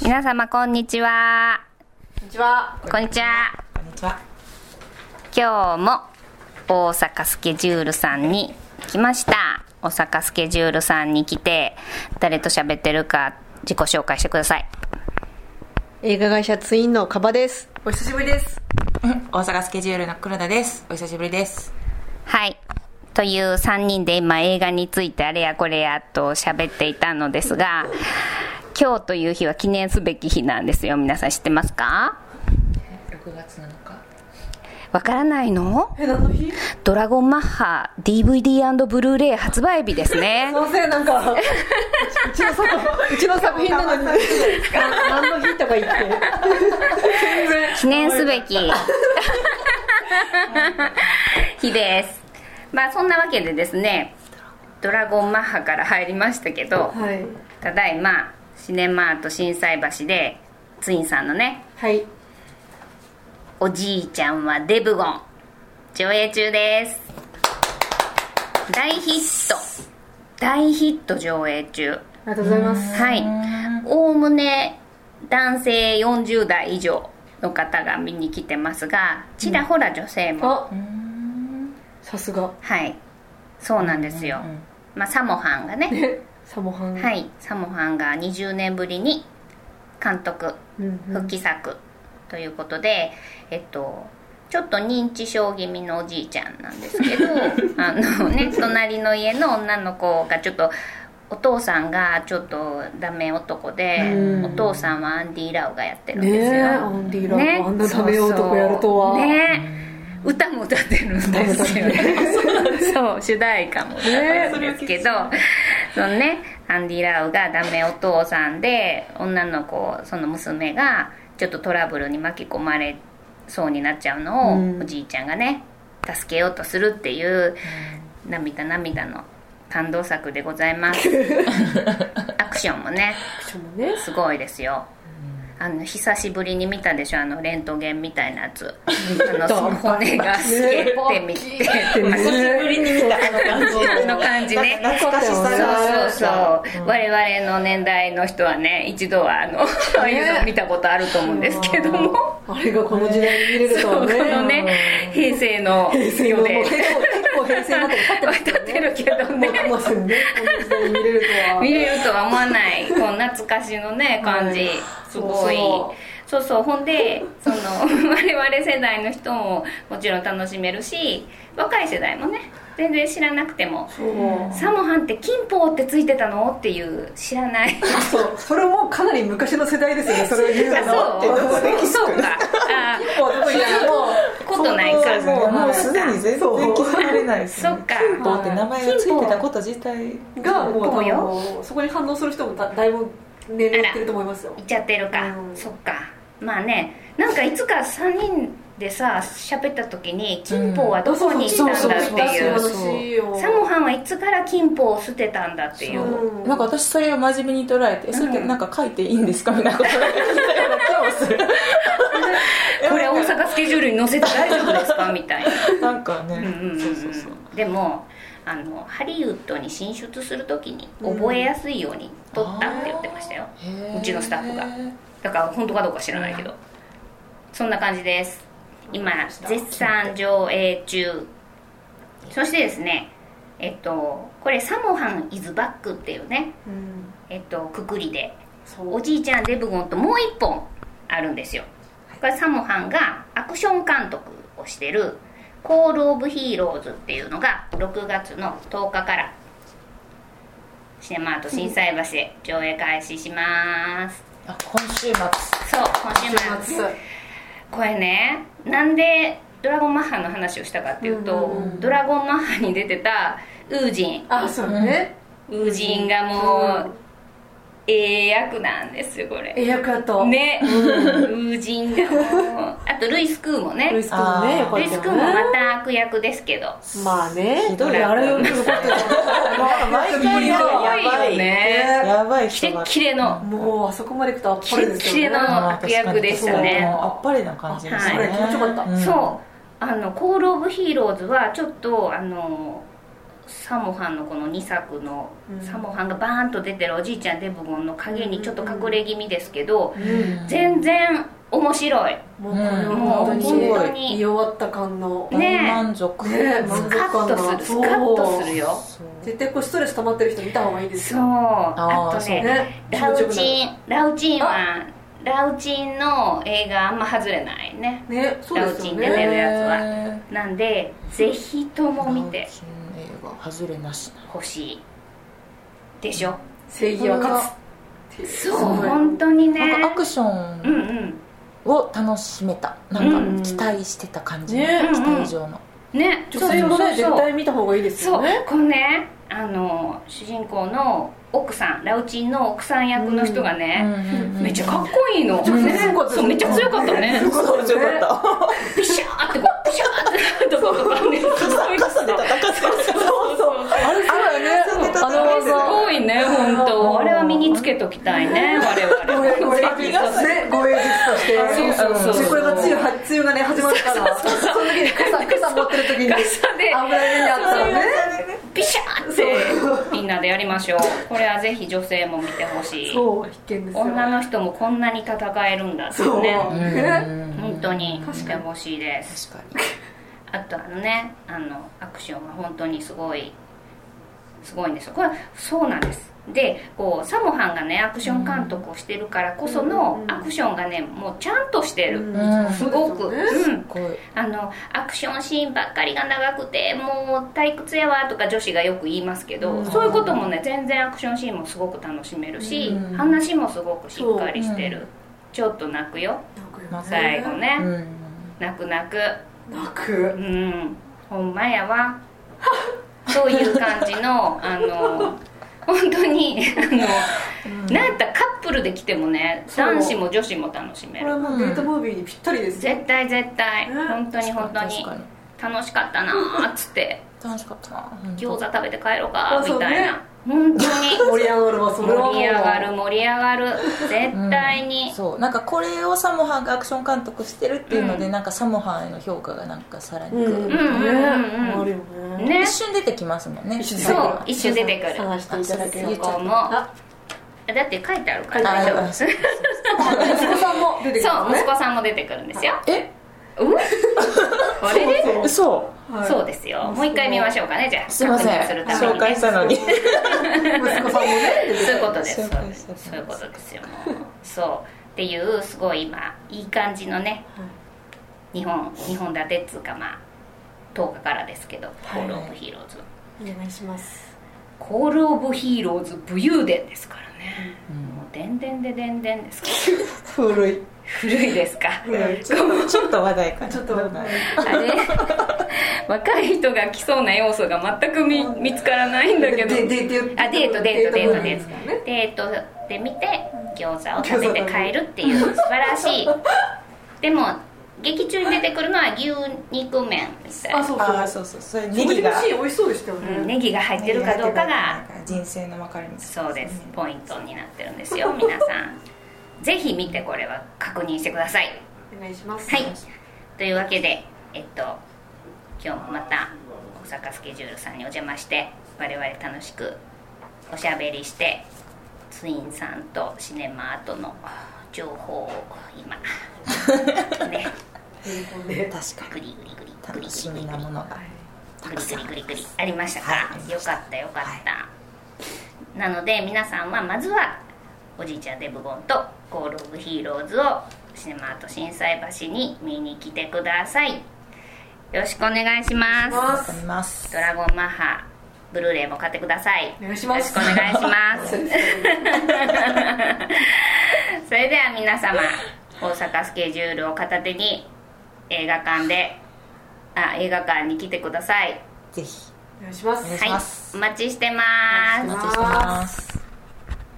皆様こんにちはこんにちは。こんにちはこんにちは。今日も大阪スケジュールさんに来ました大阪スケジュールさんに来て誰と喋ってるか自己紹介してください映画会社ツインのカバです。お久しぶりです。大阪スケジュールの黒田です。お久しぶりです。はいという3人で今映画についてあれやこれやと喋っていたのですが今日という日は記念すべき日なんですよ。皆さん知ってますか？6月7日。わからないの？ドラゴンマッハ DVD& ブルーレイ発売日ですね。すいません、なんか、うちの作うちの作品なのに、何の日とか言って。記念すべき日です。まあそんなわけでですねドラゴンマッハから入りましたけどはい。ただいまシネマート心斎橋でツインさんのねはい。おじいちゃんはデブゴン。上映中です。大ヒット。大ヒット上映中。ありがとうございます。はい。おおむね男性40代以上の方が見に来てますがちらほら女性も、あ、さすが。はい。そうなんですよ、まあ、サモハンがね。ね、サモハン。。はいいサモハンが20年ぶりに監督うんうん。復帰作ということで、えっとちょっと認知症気味のおじいちゃんなんですけど あのね隣の家の女の子がちょっとお父さんがちょっとダメ男でうん。お父さんはアンディ・ラウがやってるんですよ。ねえ、アンディ・ラーあんなダメ男やるとは。ね。歌も歌ってるんですよ。そう主題歌も歌ってるんですけど、そのねアンディ・ラウがダメお父さんで女の子その娘がちょっとトラブルに巻き込まれそうになっちゃうのを、うん。おじいちゃんがね助けようとするっていう涙涙の感動作でございます。アクションもねね。すごいですよあの久しぶりに見たでしょあのレントゲンみたいなやつ。あのその骨が透けてみて 久しぶりに見たあの感じ。ね。懐かしさそう。が。そうそう、我々の年代の人はね一度はあのそういうの見たことあると思うんですけども。あれがこの時代に見れるとはね。のね平成の世で平成になって立ってます立ってるけどね。ね。見れるとは。見れるとは思わないこう懐かしのね感じ、はいすごい。そうそう。ほんでその 我々世代の人ももちろん楽しめるし若い世代もね全然知らなくても。サモハンって金峰ってついてたのっていう知らない。そう、それもかなり昔の世代ですよね、それを言うあの。そう。そうか。あもうどこにあるもことないかそうもうもうすでに全然気づかれないですね。そっか。金峰って名前がついてたこと自体うがもう多そこに反応する人もだだいぶ年齢いってると思いますよ。言っちゃってるか、うん。そっか。まあねなんかいつか3人でさ喋った時に金峰はどこに行ったんだっていう。サモハンはいつから金峰を捨てたんだっていう。う。んなんか私それを真面目に捉えて、それってなんか書いていいんですか？みたいなことを聞いたような気もする。ケジュールに載せて大丈夫ですか？みたいな。なんかね、うんうんうんそうそうそう。でもあのハリウッドに進出する時に覚えやすいように撮ったって言ってましたよ、うちのスタッフが。だから本当かどうか知らないけど、そんな感じです。今絶賛上映中。そしてですねえっとこれ「サモハン・イズ・バック」っていうねうん。えっとくくりで。おじいちゃんデブゴンともう一本あるんですよこれサモハンがアクション監督をしてる「コール・オブ・ヒーローズ」っていうのが6月の10日からシネマート心斎橋で上映開始します。あ今週末。そう今週末。これねなんでドラゴンマッハの話をしたかっていうと、うんうんうん。ドラゴンマッハに出てたウージンあそうね。ウージンがもう、ええ役なんですよこれ。ええ役やと。ね、ウージンがもうあとルイス・クーもね。ルイス君もねよかルイス・クーもまた悪役ですけど。まあね。ひどいあれよく残って毎回ややばいよね。やばいキレ人キレの。もうあそこまでいくとあっぱれですよね。キレッキレの悪役でしたね。あっぱれな感じですね、気持ちよかった。んそう。あのコール・オブ・ヒーローズはちょっとあのサモハンのこの2作の、うん。サモハンがバーンと出てるおじいちゃんデブゴンの影にちょっと隠れ気味ですけど、うん。全然面白い。もうこれはもう本当に本当に見終わった感の。ね大満足ね満ス足感が。カッとするスカッとするよ。そう。絶対こうストレス溜まってる人見た方がいいですそう。よあとねねラウチンンラウチンはラウチンの映画あんま外れないね。ねそうですよラウチン出てねるやつは。へなんでぜひとも見てー映画外れなし。なほしい。でしょ？正義は勝つ。っていうそう本当にね。なんかアクショうんうンん。を楽しめた。なんか期待してた感じ、ね。期待以上の、ね。女性もね絶対見た方がいいですそう。よねこのねあの主人公の奥さんラウチンの奥さん役の人がね、めっちゃかっこいいの、ちゃね強かったですね。そうめっちゃ強かったね。強かった。ですねピシャーってこうピシャーってとことかねすごい傘で戦って。るそうそう。あれそうだよねあのすごいね本当あれは身につけときたいね我々これ術としてそうそうそうでこれが梅雨は梅雨がね始まるからその時に傘傘持ってる時に傘で危ない目にあったらねなでやりましょう。これはぜひ女性も見てほしい。そう必見ですよ。女の人もこんなに戦えるんだってそう。ねね本当に見てほしいです。確かに。あとあのねあのアクションは本当にすごいすごいんですよ。これそうなんです。でこうサモハンがねアクション監督をしてるからこそのアクションがねもうちゃんとしてる、うん。すごく、そうん。あのアクションシーンばっかりが長くてもう退屈やわとか女子がよく言いますけど、うん。そういうこともね全然アクションシーンもすごく楽しめるし、うん。話もすごくしっかりしてる、ちょっと泣くよ。泣く最後ね、うん。泣く泣く。泣く。うん。ほんまやわ そういう感じのあの本当にあの、なん。やったらカップルで来てもね男子も女子も楽しめる。これはもうデートムービーにぴったりですよ絶対絶対。ね。本当に本当に楽しかったなーっつって。楽しかった。な餃子食べて帰ろうかあそうみたいな、ね本当に。盛り上がるわそれは。もう盛り上がる盛り上がる。絶対に、そう。なんかこれをサモハンがアクション監督してるっていうので、うん。なんかサモハンへの評価がなんかさらにうんこう、うん。うんうんねあるよね。ね一瞬出てきますもんね。一瞬出てくる。そう一瞬出てくる探していただけるもあだって書いてあるからあ大丈夫。あそう息子さんも出てくるそう息子さんも出てくるんですよ。え？うん あれ？でそう。嘘。はい。そうですよ。もう一回見ましょうかね。じゃあすいません。確認するために、ね、紹介したのに。息子さんもねそういうことです。紹介したそういうことですよ。もう。そう。っていうすごい今いい感じのね日本日本立てっつうかまあ10日からですけど「コール・オブ・ヒーローズ」お願いします。コール・オブ・ヒーローズ武勇伝ですからね、もうでんでんででんでんですか。ら古い。古いですか。古い。ちょっと話題かな。ちょっとはいあれ？若い人が来そうな要素が全く見見つからないんだけど。ででであデートデートデートデートデートで見て餃子を食べて。帰るっていう。素晴らしい。でも劇中に出てくるのは牛肉麺みたいなあそうそう。そうそう。それネネギが。美味しそうでしたようん。ねネギが入ってるかどうかが。人生の分かれ道そうです。ポイントになってるんですよ皆さん。ぜひ見てこれは確認してください。お願いします。はい。というわけでえっと今日もまた大阪スケジュールさんにお邪魔して我々楽しくおしゃべりしてツインさんとシネマートの情報を今 ねね確かグリグリグリ。グリに楽しみなものが。グリグリグリグリありました。か、はい。よかったよかった、なので皆さんはまずはおじいちゃんデブゴンとコール・オブ・ヒーローズをシネマート心斎橋に見に来てください。よろしくお願いします。ドラゴンマッハブルーレイも買ってください。お願いします。よろしくお願いします。それでは皆様大阪スケジュールを片手に映画館であ映画館に来てください。ぜひ。お願いします。はい。お待ちしてます。お待ちしてます